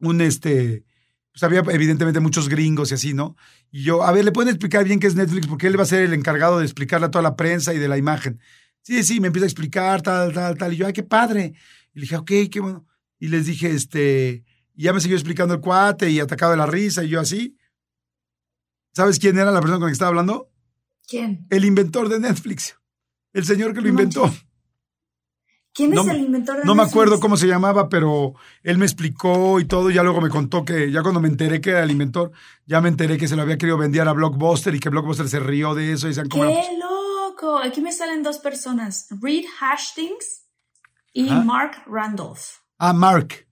Un este, pues había evidentemente muchos gringos y así, ¿no? Y yo, a ver, ¿le pueden explicar bien qué es Netflix? Porque él va a ser el encargado de explicarle a toda la prensa y de la imagen. Sí, sí, me empieza a explicar, tal, tal, tal. Y yo, ay, qué padre. Y le dije, ok, qué bueno. Y les dije, este, y ya me siguió explicando el cuate y atacado de la risa y yo así. ¿Sabes quién era la persona con la que estaba hablando? ¿Quién? El inventor de Netflix. El señor que lo inventó. ¿Quién No es el inventor de No me acuerdo cómo se llamaba, pero él me explicó y todo. Ya luego me contó que, ya cuando me enteré que era el inventor, ya me enteré que se lo había querido vender a Blockbuster y que Blockbuster se rió de eso y decían como. ¡Qué loco! Aquí me salen dos personas, Reed Hastings y. Mark Randolph. Ah, Mark.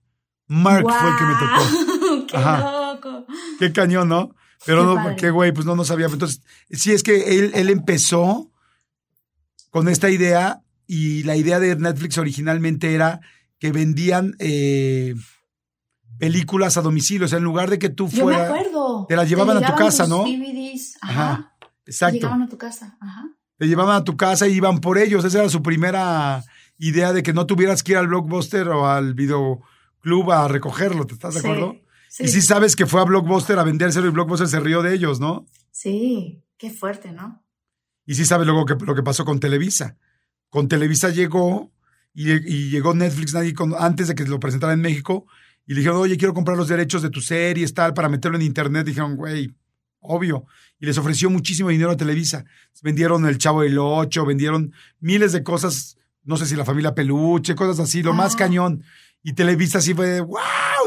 Mark fue el que me tocó. tocó. ¡Qué Ajá. loco! Qué cañón, ¿no? Pero Qué no, padre. qué güey, pues no, no sabía. Entonces, sí es que él, él empezó con esta idea y la idea de Netflix originalmente era que vendían eh, películas a domicilio. O sea, en lugar de que tú Yo me fueras... acuerdo. te la llevaban a tu casa, ¿no? DVDs. Ajá. Ajá, exacto. Llegaban a tu casa. Ajá. Te llevaban a tu casa y iban por ellos. Esa era su primera idea de que no tuvieras que ir al Blockbuster o al videoclub a recogerlo. ¿Te estás de Sí, acuerdo? Sí. Y sí sabes que fue a Blockbuster a vendérselo y Blockbuster se rió de ellos, ¿no? Sí, qué fuerte, ¿no? Y sí sabes luego que, lo que pasó con Televisa. Con Televisa llegó y, y llegó Netflix nadie con- antes de que lo presentara en México y le dijeron, oye, quiero comprar los derechos de tus series, tal, para meterlo en internet. Dijeron, güey, obvio. Y les ofreció muchísimo dinero a Televisa. Vendieron El Chavo del Ocho, vendieron miles de cosas, no sé si la familia Peluche, cosas así, lo más Ah. cañón. Y Televisa sí fue, wow,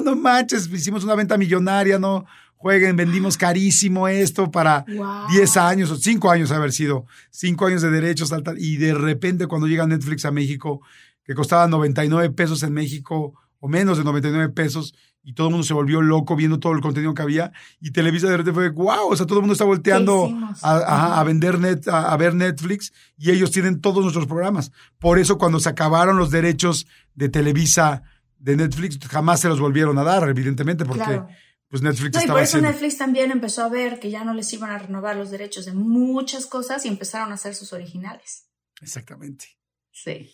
no manches, hicimos una venta millonaria, no jueguen, vendimos carísimo esto para Wow. 10 años o 5 años haber sido, 5 años de derechos, y de repente cuando llega Netflix a México, que costaba 99 pesos en México o menos de 99 pesos, y todo el mundo se volvió loco viendo todo el contenido que había, y Televisa de repente fue, wow, o sea, todo el mundo está volteando a, vender net, a, a ver Netflix, y ellos tienen todos nuestros programas. Por eso cuando se acabaron los derechos de Televisa de Netflix, jamás se los volvieron a dar, evidentemente, porque Claro. pues Netflix No, y estaba por eso haciendo... Netflix también empezó a ver que ya no les iban a renovar los derechos de muchas cosas y empezaron a hacer sus originales. Exactamente. Sí.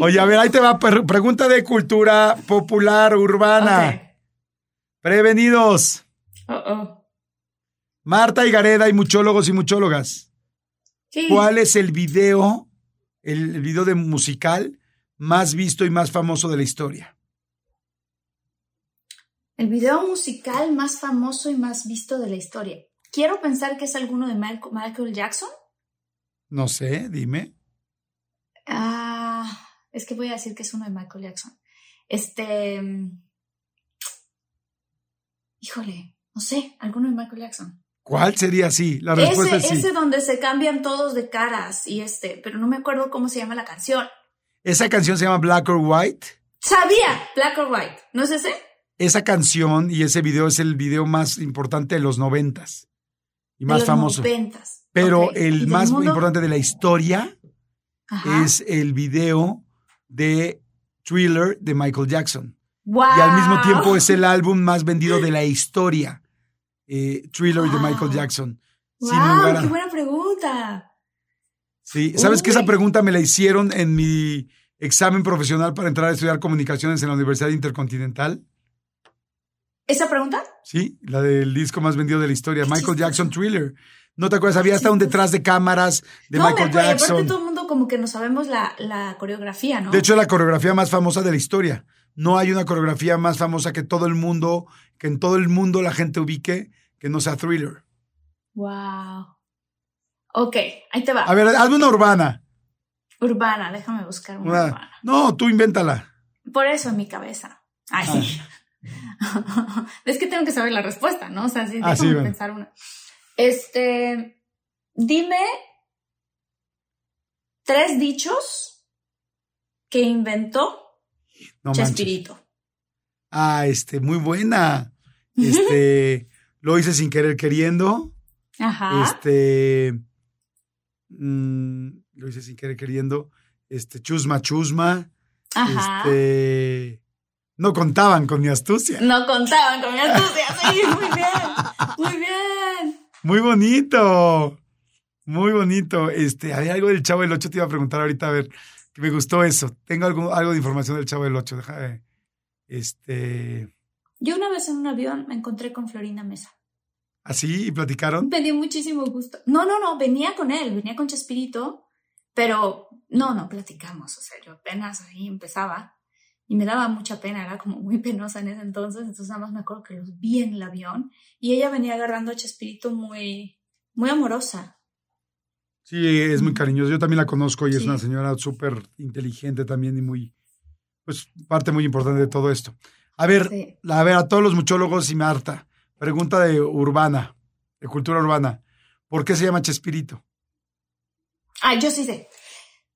Oye, a ver, ahí te va. Pregunta de cultura popular urbana. Prevenidos. Ok. Oh, oh. Marta y Gareda y muchólogos y muchólogas. Sí. ¿Cuál es el video, el video de musical más visto y más famoso de la historia? El video musical más famoso y más visto de la historia. Quiero pensar que es alguno de Michael Jackson. No sé, dime. Ah, es que voy a decir que es uno de Michael Jackson. Este. mm, Híjole, no sé, alguno de Michael Jackson. ¿Cuál sería así? La respuesta Ese, es sí. ese donde se cambian todos de caras y este, pero no me acuerdo cómo se llama la canción. Esa canción se llama Black or White. Sabía, Black or White, ¿no es ese? Esa canción y ese video es el video más importante de los noventas y De más los famoso. noventas. Pero Ok, ¿y el más mundo? importante de la historia Ajá. es el video de Thriller de Michael Jackson. Wow. Y al mismo tiempo es el álbum más vendido de la historia. eh, Thriller de. Michael Jackson. Wow, Sin lugar a- qué buena pregunta. Sí, ¿sabes que esa Uy. pregunta me la hicieron en mi examen profesional para entrar a estudiar comunicaciones en la Universidad Intercontinental? ¿Esa pregunta? Sí, la del disco más vendido de la historia, Michael. Jackson Thriller. ¿No te acuerdas? Había hasta un detrás de cámaras de no, Michael me acuerdo. Jackson. Aparte todo el mundo como que no sabemos la, la coreografía, ¿no? De hecho, la coreografía más famosa de la historia. No hay una coreografía más famosa que todo el mundo, que en todo el mundo la gente ubique, que no sea Thriller. Wow. Ok, ahí te va. A ver, hazme una urbana. Urbana, déjame buscar una Una- urbana. No, tú invéntala. Por eso en mi cabeza. Ay, sí. es que tengo que saber la respuesta, ¿no? O sea, sí, Ah, déjame sí, bueno. pensar una. Este, dime tres dichos que inventó No manches. Chespirito. Ah, este, muy buena. Este, lo hice sin querer queriendo. Ajá. Este, mm, lo hice sin querer queriendo. Este, chusma, chusma. Ajá. Este, no contaban con mi astucia. No contaban con mi astucia. Sí, muy bien. Muy bien. Muy bonito. Muy bonito. Este, había algo del Chavo del Ocho, te iba a preguntar ahorita, a ver, que me gustó eso. Tengo algo, algo de información del Chavo del Ocho. Déjame. Este, Yo una vez en un avión me encontré con Florinda Mesa. así, y platicaron. Me dio muchísimo gusto. No, no, no, venía con él, venía con Chespirito, pero no, no platicamos. O sea, yo apenas ahí empezaba y me daba mucha pena, era como muy penosa en ese entonces. Entonces, nada más me acuerdo que los vi en el avión y ella venía agarrando a Chespirito muy, muy amorosa. Sí, es muy cariñosa. Yo también la conozco y es una señora súper inteligente también y muy, pues, parte muy importante de todo esto. A ver, a ver, a todos los muchólogos y Marta, pregunta de urbana, de cultura urbana. ¿Por qué se llama Chespirito? Ah, yo sí sé.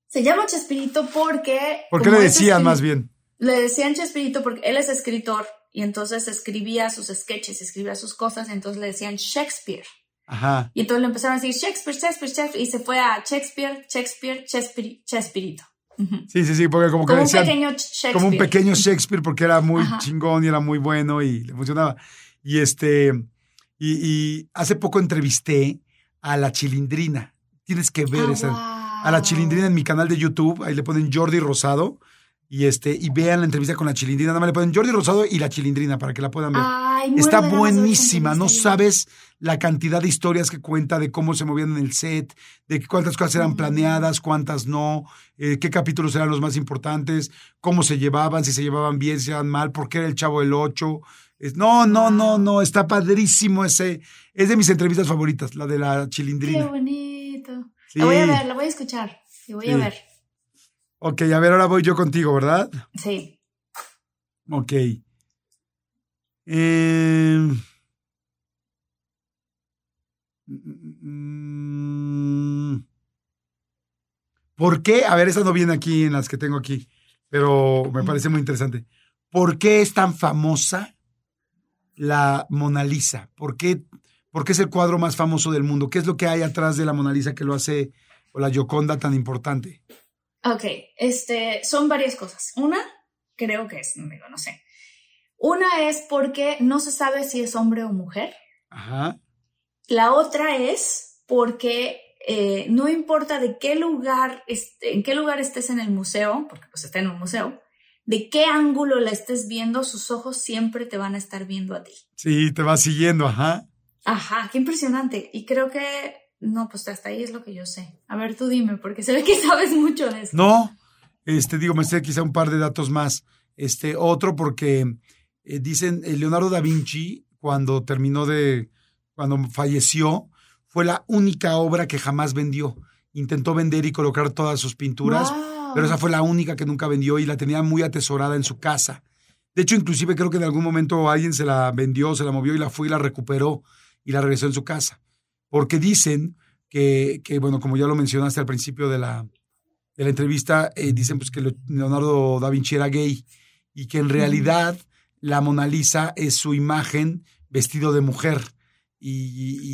Se llama Chespirito porque... ¿Por qué le decían más bien? Le decían Chespirito porque él es escritor y entonces escribía sus sketches, escribía sus cosas, entonces le decían Shakespeare. Ajá. Y entonces le empezaron a decir Shakespeare, Shakespeare, Shakespeare, y se fue a Shakespeare, Shakespeare, Shakespeare, Chespirito. Sí, sí, sí, porque como que un pequeño Shakespeare. Como un pequeño Shakespeare porque era muy chingón y era muy bueno y le funcionaba. Y este, y, y hace poco entrevisté a la Chilindrina. Tienes que ver Ah, esa. A la Chilindrina en mi canal de YouTube, ahí le ponen Jordi Rosado y este y vean la entrevista con la Chilindrina, nada más le ponen Jordi Rosado y la Chilindrina para que la puedan ver. Ay, Está buenísima, no sabes la cantidad de historias que cuenta de cómo se movían en el set, de cuántas cosas eran planeadas, cuántas no, eh, qué capítulos eran los más importantes, cómo se llevaban, si se llevaban bien, si se llevaban mal, por qué era el chavo del 8. No, no, no, no, está padrísimo ese. Es de mis entrevistas favoritas, la de la Qué chilindrina. bonito. Sí. La voy a ver, la voy a escuchar. La voy a ver. Ok, a ver, ahora voy yo contigo, ¿verdad? Sí. Ok. Eh, mm, ¿Por qué? A ver, esa no viene aquí en las que tengo aquí, pero me parece muy interesante. ¿Por qué es tan famosa la Mona Lisa? ¿Por qué, por qué es el cuadro más famoso del mundo? ¿Qué es lo que hay atrás de la Mona Lisa que lo hace, o la Gioconda tan importante? Ok, este, son varias cosas. Una, creo que es, digo, no sé. Una es porque no se sabe si es hombre o mujer. Ajá. La otra es porque eh, no importa de qué lugar, este, en qué lugar estés en el museo, porque pues está en un museo, de qué ángulo la estés viendo, sus ojos siempre te van a estar viendo a ti. Sí, te va siguiendo, ajá. Ajá, qué impresionante. Y creo que, no, pues hasta ahí es lo que yo sé. A ver, tú dime, porque se ve que sabes mucho de eso. No, este, digo, me sé quizá un par de datos más. Este, otro porque eh, dicen, eh, Leonardo da Vinci, cuando terminó de, cuando falleció, fue la única obra que jamás vendió. Intentó vender y colocar todas sus pinturas, Wow. pero esa fue la única que nunca vendió y la tenía muy atesorada en su casa. De hecho, inclusive creo que en algún momento alguien se la vendió, se la movió y la fue y la recuperó y la regresó en su casa. Porque dicen que, que bueno, como ya lo mencionaste al principio de la, de la entrevista, eh, dicen pues que Le- Leonardo da Vinci era gay y que en realidad la Mona Lisa es su imagen vestido de mujer. Y-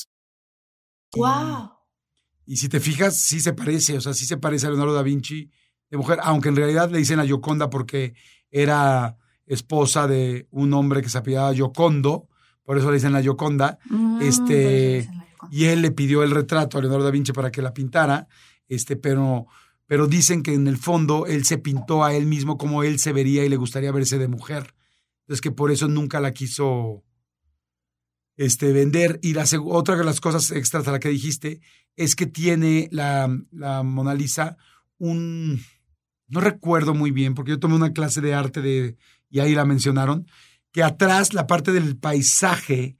Wow. y si te fijas, sí se parece, o sea, sí se parece a Leonardo da Vinci de mujer, aunque en realidad le dicen a Gioconda porque era esposa de un hombre que se apellidaba Giocondo, por eso le dicen la Gioconda. Mm, Este, la Gioconda. y él le pidió el retrato a Leonardo da Vinci para que la pintara, este, pero, pero dicen que en el fondo él se pintó a él mismo como él se vería y le gustaría verse de mujer. Entonces que por eso nunca la quiso este, vender. Y la otra de las cosas extras a la que dijiste es que tiene la, la Mona Lisa un... No recuerdo muy bien, porque yo tomé una clase de arte de, y ahí la mencionaron, que atrás la parte del paisaje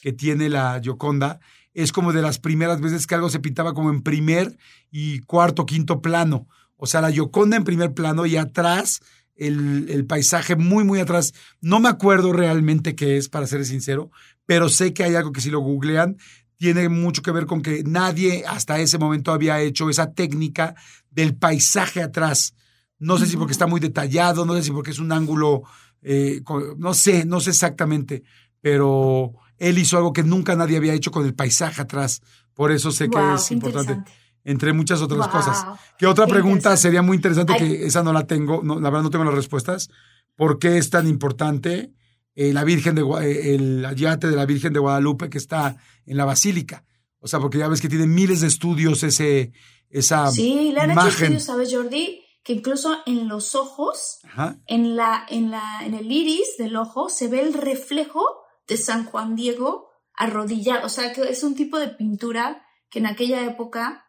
que tiene la Gioconda es como de las primeras veces que algo se pintaba como en primer y cuarto, quinto plano. O sea, la Gioconda en primer plano y atrás el, el paisaje muy, muy atrás. No me acuerdo realmente qué es, para ser sincero, pero sé que hay algo que si lo googlean tiene mucho que ver con que nadie hasta ese momento había hecho esa técnica del paisaje atrás. No sé si porque está muy detallado, no sé si porque es un ángulo, eh, no sé, no sé exactamente, pero él hizo algo que nunca nadie había hecho con el paisaje atrás. Por eso sé que es importante. Entre muchas otras Wow, cosas. Que otra qué pregunta sería muy interesante, Ay. que esa no la tengo, no, la verdad no tengo las respuestas. ¿Por qué es tan importante eh, la Virgen de eh, el ayate de la Virgen de Guadalupe que está en la Basílica? O sea, porque ya ves que tiene miles de estudios ese, esa Sí, le han hecho imagen. estudios, ¿sabes, Jordi? Que incluso en los ojos, Ajá. en, la, en, la, en el iris del ojo, se ve el reflejo de San Juan Diego arrodillado. O sea, que es un tipo de pintura que en aquella época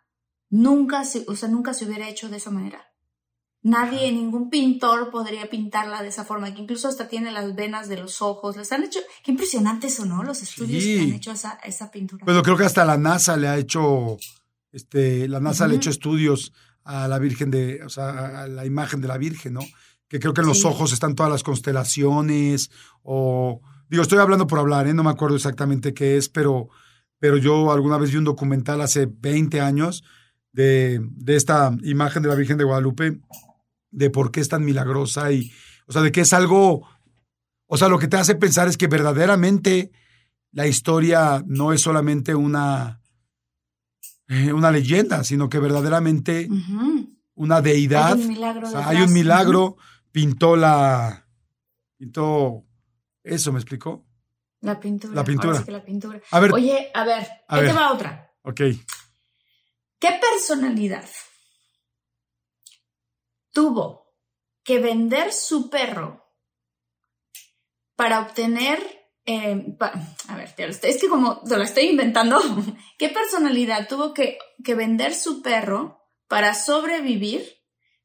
nunca se, o sea, nunca se hubiera hecho de esa manera. Nadie, ningún pintor podría pintarla de esa forma, que incluso hasta tiene las venas de los ojos. Les han hecho, qué impresionante eso, ¿no? Los estudios Sí. que han hecho esa, esa pintura. Bueno, creo que hasta la NASA le ha hecho, este, la NASA le ha hecho estudios a la Virgen de, o sea, a la imagen de la Virgen, ¿no? Que creo que en los Sí. ojos están todas las constelaciones, o, digo, estoy hablando por hablar, ¿eh? No me acuerdo exactamente qué es, pero, pero yo alguna vez vi un documental hace 20 años de, de esta imagen de la Virgen de Guadalupe, de por qué es tan milagrosa y, o sea, de que es algo, o sea, lo que te hace pensar es que verdaderamente la historia no es solamente una, eh, una leyenda, sino que verdaderamente una deidad. Hay un milagro o sea, detrás. hay un milagro, pintó la, pintó eso, ¿me explicó? La pintura. La pintura. sí que la pintura. A ver, Oye, a ver, ahí te va otra. ok. ¿Qué personalidad tuvo que vender su perro para obtener... eh, pa- a ver, es que como te lo estoy inventando, ¿qué personalidad tuvo que, que vender su perro para sobrevivir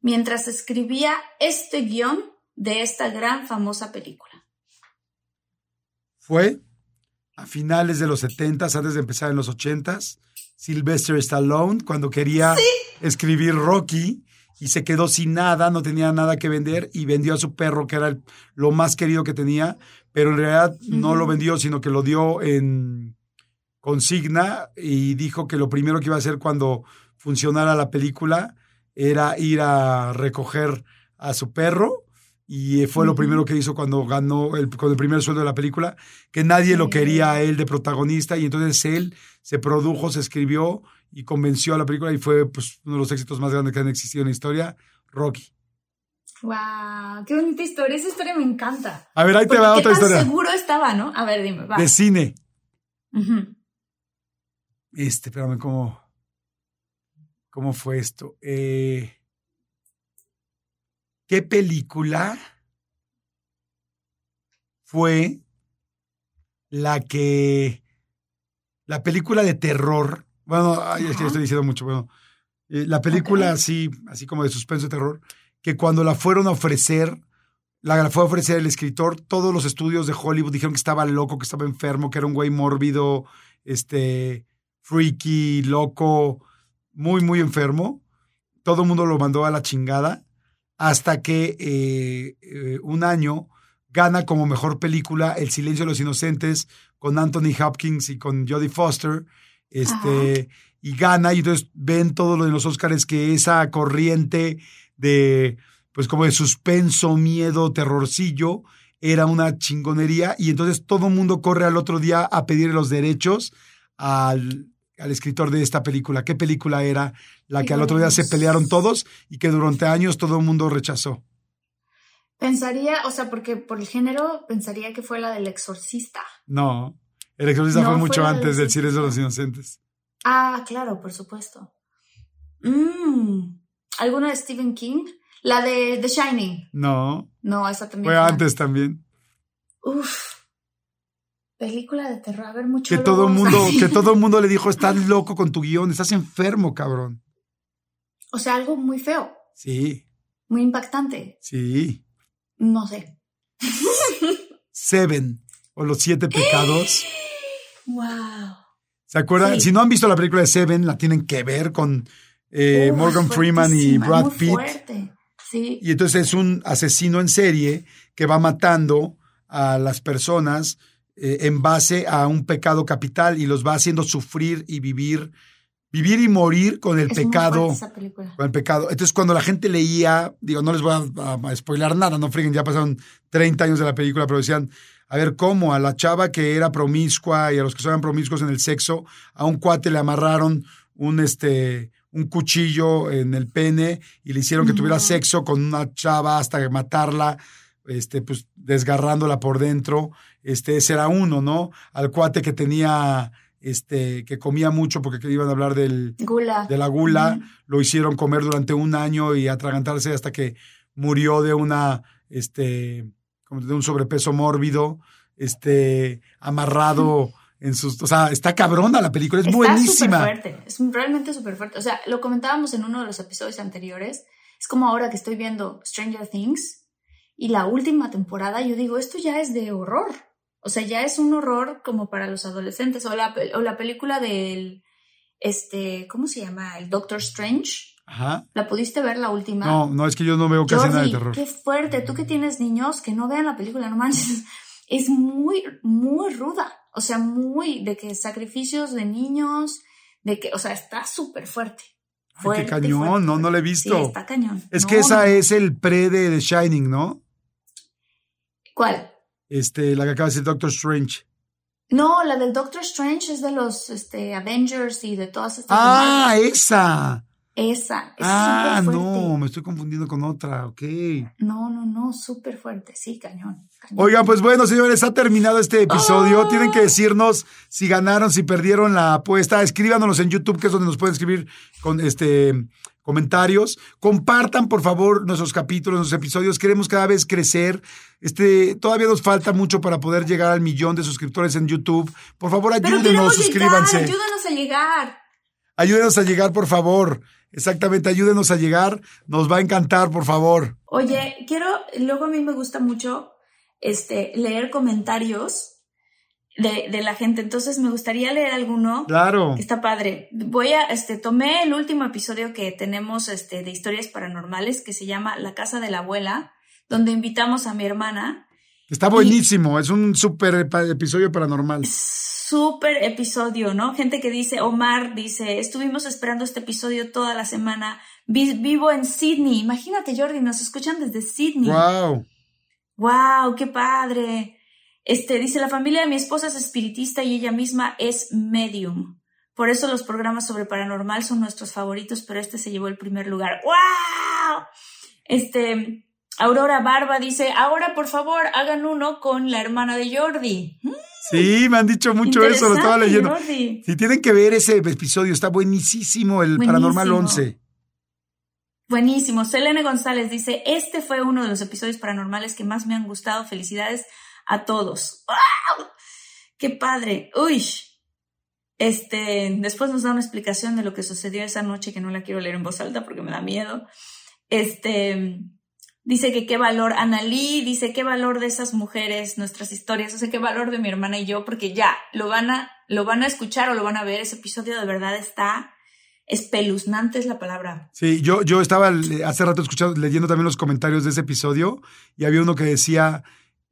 mientras escribía este guion de esta gran famosa película? Fue a finales de los 70 antes de empezar en los 80s, Sylvester Stallone, cuando quería escribir Rocky y se quedó sin nada, no tenía nada que vender y vendió a su perro, que era el- lo más querido que tenía, pero en realidad no lo vendió, sino que lo dio en consigna y dijo que lo primero que iba a hacer cuando funcionara la película era ir a recoger a su perro y fue lo primero que hizo cuando ganó el, con el primer sueldo de la película, que nadie lo quería a él de protagonista y entonces él se produjo, se escribió y convenció a la película y fue pues, uno de los éxitos más grandes que han existido en la historia, Rocky. ¡Wow! ¡Qué bonita historia! Esa historia me encanta. A ver, ahí te va otra tan historia seguro estaba, ¿no? A ver, dime, va. de cine. Este, espérame, ¿cómo, cómo fue esto? Eh, ¿Qué película fue la que... La película de terror. Bueno, ay, es que Ajá. estoy diciendo mucho. Bueno, eh, la película así, así como de suspenso y terror, que cuando la fueron a ofrecer, la, la fue a ofrecer el escritor, todos los estudios de Hollywood dijeron que estaba loco, que estaba enfermo, que era un güey mórbido, este, freaky, loco, muy, muy enfermo. Todo el mundo lo mandó a la chingada hasta que eh, eh, un año gana como mejor película El silencio de los inocentes con Anthony Hopkins y con Jodie Foster. Este, y gana, y entonces ven todo lo de los Oscars que esa corriente de, pues como de suspenso, miedo, terrorcillo, era una chingonería, y entonces todo el mundo corre al otro día a pedir los derechos al, al escritor de esta película. ¿Qué película era la que al otro día se pelearon todos y que durante años todo el mundo rechazó? Pensaría, o sea, porque por el género, pensaría que fue la del exorcista. No, el exorcista No, fue fue mucho antes del silencio de los inocentes. Ah, claro, por supuesto. Mm, ¿Alguna de Stephen King? La de The Shining. No, No, esa también. fue antes también. Uf. Película de terror. A ver, mucho. Que todo el mundo, que todo el mundo le dijo, estás loco con tu guion, estás enfermo, cabrón. O sea, algo muy feo, Sí, muy impactante. sí. No sé. Seven, o los siete pecados. Wow. ¿Se acuerdan? Sí. Si no han visto la película de Seven, la tienen que ver con eh, Morgan Freeman y Brad muy Pitt. Fuerte. Sí. Y entonces es un asesino en serie que va matando a las personas eh, en base a un pecado capital y los va haciendo sufrir y vivir, vivir y morir con el Es pecado. fuerte esa película. con el pecado. Entonces, cuando la gente leía, digo, no les voy a, a- a spoilar nada, no freguen, ya pasaron 30 años de la película, pero decían, a ver, ¿cómo? A la chava que era promiscua y a los que son promiscuos en el sexo, a un cuate le amarraron un, este, un cuchillo en el pene y le hicieron que tuviera sexo con una chava hasta matarla, este, pues desgarrándola por dentro. Este, ese era uno, ¿no? Al cuate que tenía este, que comía mucho porque iban a hablar del, Gula. de la gula, lo hicieron comer durante un año y atragantarse hasta que murió de una, este, como de un sobrepeso mórbido, este, amarrado en sus, o sea, está cabrona la película, es Está buenísima. fuerte, es realmente súper fuerte. O sea, lo comentábamos en uno de los episodios anteriores. Es como ahora que estoy viendo Stranger Things y la última temporada, yo digo, esto ya es de horror. O sea, ya es un horror como para los adolescentes. O la, o la película del, este, ¿cómo se llama? El Doctor Strange. Ajá. ¿La pudiste ver la última? No, no, es que yo no veo casi nada de Jordi, terror. qué fuerte. Tú que tienes niños, que no vean la película, no manches. Es muy, muy ruda. O sea, muy de que sacrificios de niños, de que, o sea, está súper fuerte. Ay, Fuerte, qué cañón, fuerte, no, no la he visto. Sí, está cañón. Es No, que esa no. es el pre de The Shining, ¿no? ¿Cuál? Este, la que acaba de decir Doctor Strange. No, la del Doctor Strange es de los este, Avengers y de todas estas. Ah, demás. esa. Esa. Es Ah, fuerte. no, me estoy confundiendo con otra, ok. No, no, no, súper fuerte. Sí, cañón. cañón. Oigan, pues bueno, señores, ha terminado este episodio. Ah. Tienen que decirnos si ganaron, si perdieron la apuesta. Escríbanos en YouTube, que es donde nos pueden escribir con este comentarios. Compartan, por favor, nuestros capítulos, nuestros episodios. Queremos cada vez crecer. Este, todavía nos falta mucho para poder llegar al millón de suscriptores en YouTube. Por favor, ayúdenos, suscríbanse. llegar, ayúdanos a llegar. Ayúdenos a llegar, por favor. Exactamente, ayúdenos a llegar. Nos va a encantar, por favor. Oye, quiero, luego a mí me gusta mucho este, leer comentarios de, de la gente, entonces me gustaría leer alguno. Claro. Está padre. Voy a, este, tomé el último episodio que tenemos, este, de historias paranormales, que se llama La casa de la abuela, donde invitamos a mi hermana. Está buenísimo. Es un súper episodio paranormal. Súper episodio, ¿no? Gente que dice, Omar dice, estuvimos esperando este episodio toda la semana. Vi- vivo en Sydney. Imagínate, Jordi, nos escuchan desde Sydney. Wow. ¡Wow! ¡Qué padre! Este, dice, la familia de mi esposa es espiritista y ella misma es medium. Por eso los programas sobre paranormal son nuestros favoritos, pero este se llevó el primer lugar. ¡Wow! Este, Aurora Barba dice, ahora por favor hagan uno con la hermana de Jordi. Mm, Sí, me han dicho mucho eso, lo estaba leyendo. Si tienen que ver ese episodio, está buenísimo, el Paranormal Buenísimo. 11. Buenísimo. Selene González dice, este fue uno de los episodios paranormales que más me han gustado. Felicidades a todos. ¡Wow! ¡Qué padre! ¡Uy! Este, después nos da una explicación de lo que sucedió esa noche que no la quiero leer en voz alta porque me da miedo. Este, dice que qué valor, Analí dice qué valor de esas mujeres, nuestras historias, o sea, qué valor de mi hermana y yo, porque ya, lo van a, lo van a escuchar o lo van a ver, ese episodio de verdad está espeluznante es la palabra. Sí, yo, yo estaba hace rato escuchando, leyendo también los comentarios de ese episodio y había uno que decía,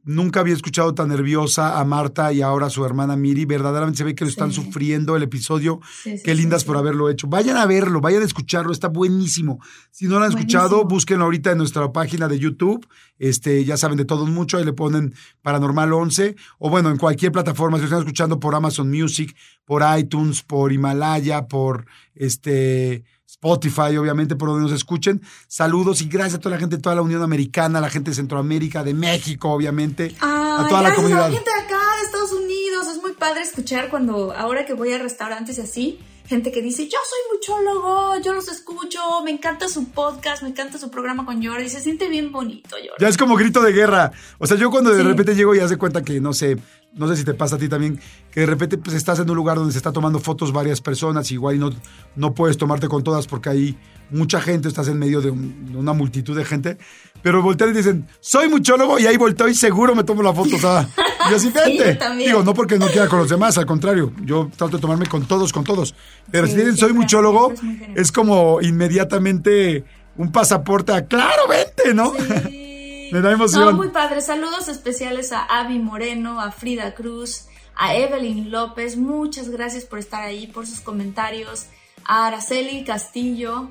nunca había escuchado tan nerviosa a Marta y ahora a su hermana Miri, verdaderamente se ve que lo están Sí. sufriendo el episodio, Sí, sí, qué lindas por haberlo hecho. Vayan a verlo, vayan a escucharlo, está buenísimo. Si no lo han escuchado, búsquenlo ahorita en nuestra página de YouTube, este, ya saben de todos mucho, ahí le ponen Paranormal 11, o bueno, en cualquier plataforma, si lo están escuchando por Amazon Music, por iTunes, por Himalaya, por este Spotify, obviamente, por donde nos escuchen. Saludos y gracias a toda la gente de toda la Unión Americana, a la gente de Centroamérica, de México, obviamente, a Ay, toda la comunidad. a la gente de acá, de Estados Unidos. Es muy padre escuchar cuando, ahora que voy a restaurantes y así, gente que dice, yo soy muchólogo, yo los escucho, me encanta su podcast, me encanta su programa con Jordi. Se siente bien bonito, Jordi. Ya es como grito de guerra. O sea, yo cuando de Sí. repente llego y hace cuenta que, no sé, no sé si te pasa a ti también, que de repente pues estás en un lugar donde se está tomando fotos varias personas, igual y no, no puedes tomarte con todas porque hay mucha gente, estás en medio de, un- de una multitud de gente, pero voltean y dicen, soy muchólogo y ahí volteo y seguro me tomo la foto. O sea, y así vente. yo también. Digo, no porque no quiera con los demás, al contrario, yo trato de tomarme con todos, con todos. Pero Sí, si dicen, soy muchólogo, es es como inmediatamente un pasaporte a, claro, vente, ¿no? Sí. Me da emoción. No, muy padre. Saludos especiales a Avi Moreno, a Frida Cruz, a Evelyn López. Muchas gracias por estar ahí, por sus comentarios. A Araceli Castillo.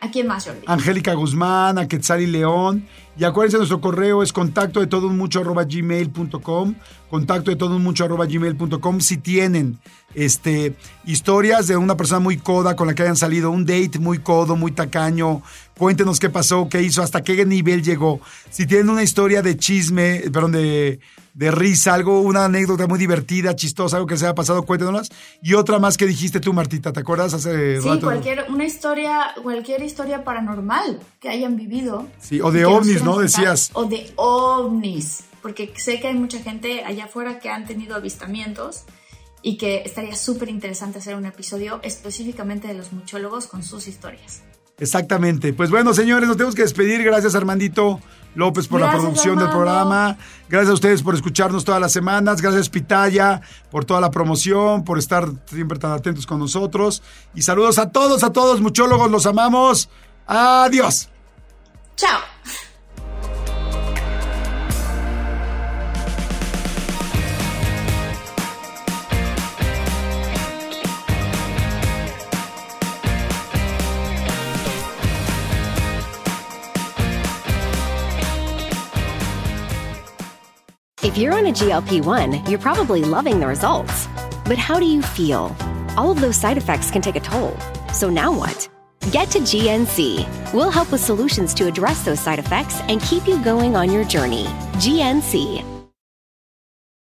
¿A quién más, Jordi? Angélica Guzmán, a Quetzali León. Y acuérdense, nuestro correo es contacto de todo un mucho arroba gmail.com. Contacto de todo un mucho arroba gmail.com. Si tienen este, historias de una persona muy coda con la que hayan salido, un date muy codo, muy tacaño, Cuéntenos qué pasó, qué hizo, hasta qué nivel llegó. Si tienen una historia de chisme, perdón, de, de risa, algo, una anécdota muy divertida, chistosa, algo que se haya pasado, cuéntenoslas. Y otra más que dijiste tú, Martita, ¿te acuerdas hace Sí, rato? cualquier, una historia, cualquier historia paranormal que hayan vivido. Sí, o de ovnis, ¿no? Decías. O de ovnis, porque sé que hay mucha gente allá afuera que han tenido avistamientos y que estaría súper interesante hacer un episodio específicamente de los muchólogos con sus historias. Exactamente. Pues bueno, señores, nos tenemos que despedir. Gracias, Armandito López, por la producción del programa. Gracias a ustedes por escucharnos todas las semanas. Gracias, Pitaya, por toda la promoción, por estar siempre tan atentos con nosotros. Y saludos a todos, a todos, muchólogos, los amamos. Adiós. ¡Chao! If you're on a GLP 1, you're probably loving the results. But how do you feel? All of those side effects can take a toll. So now what? Get to GNC. We'll help with solutions to address those side effects and keep you going on your journey. GNC,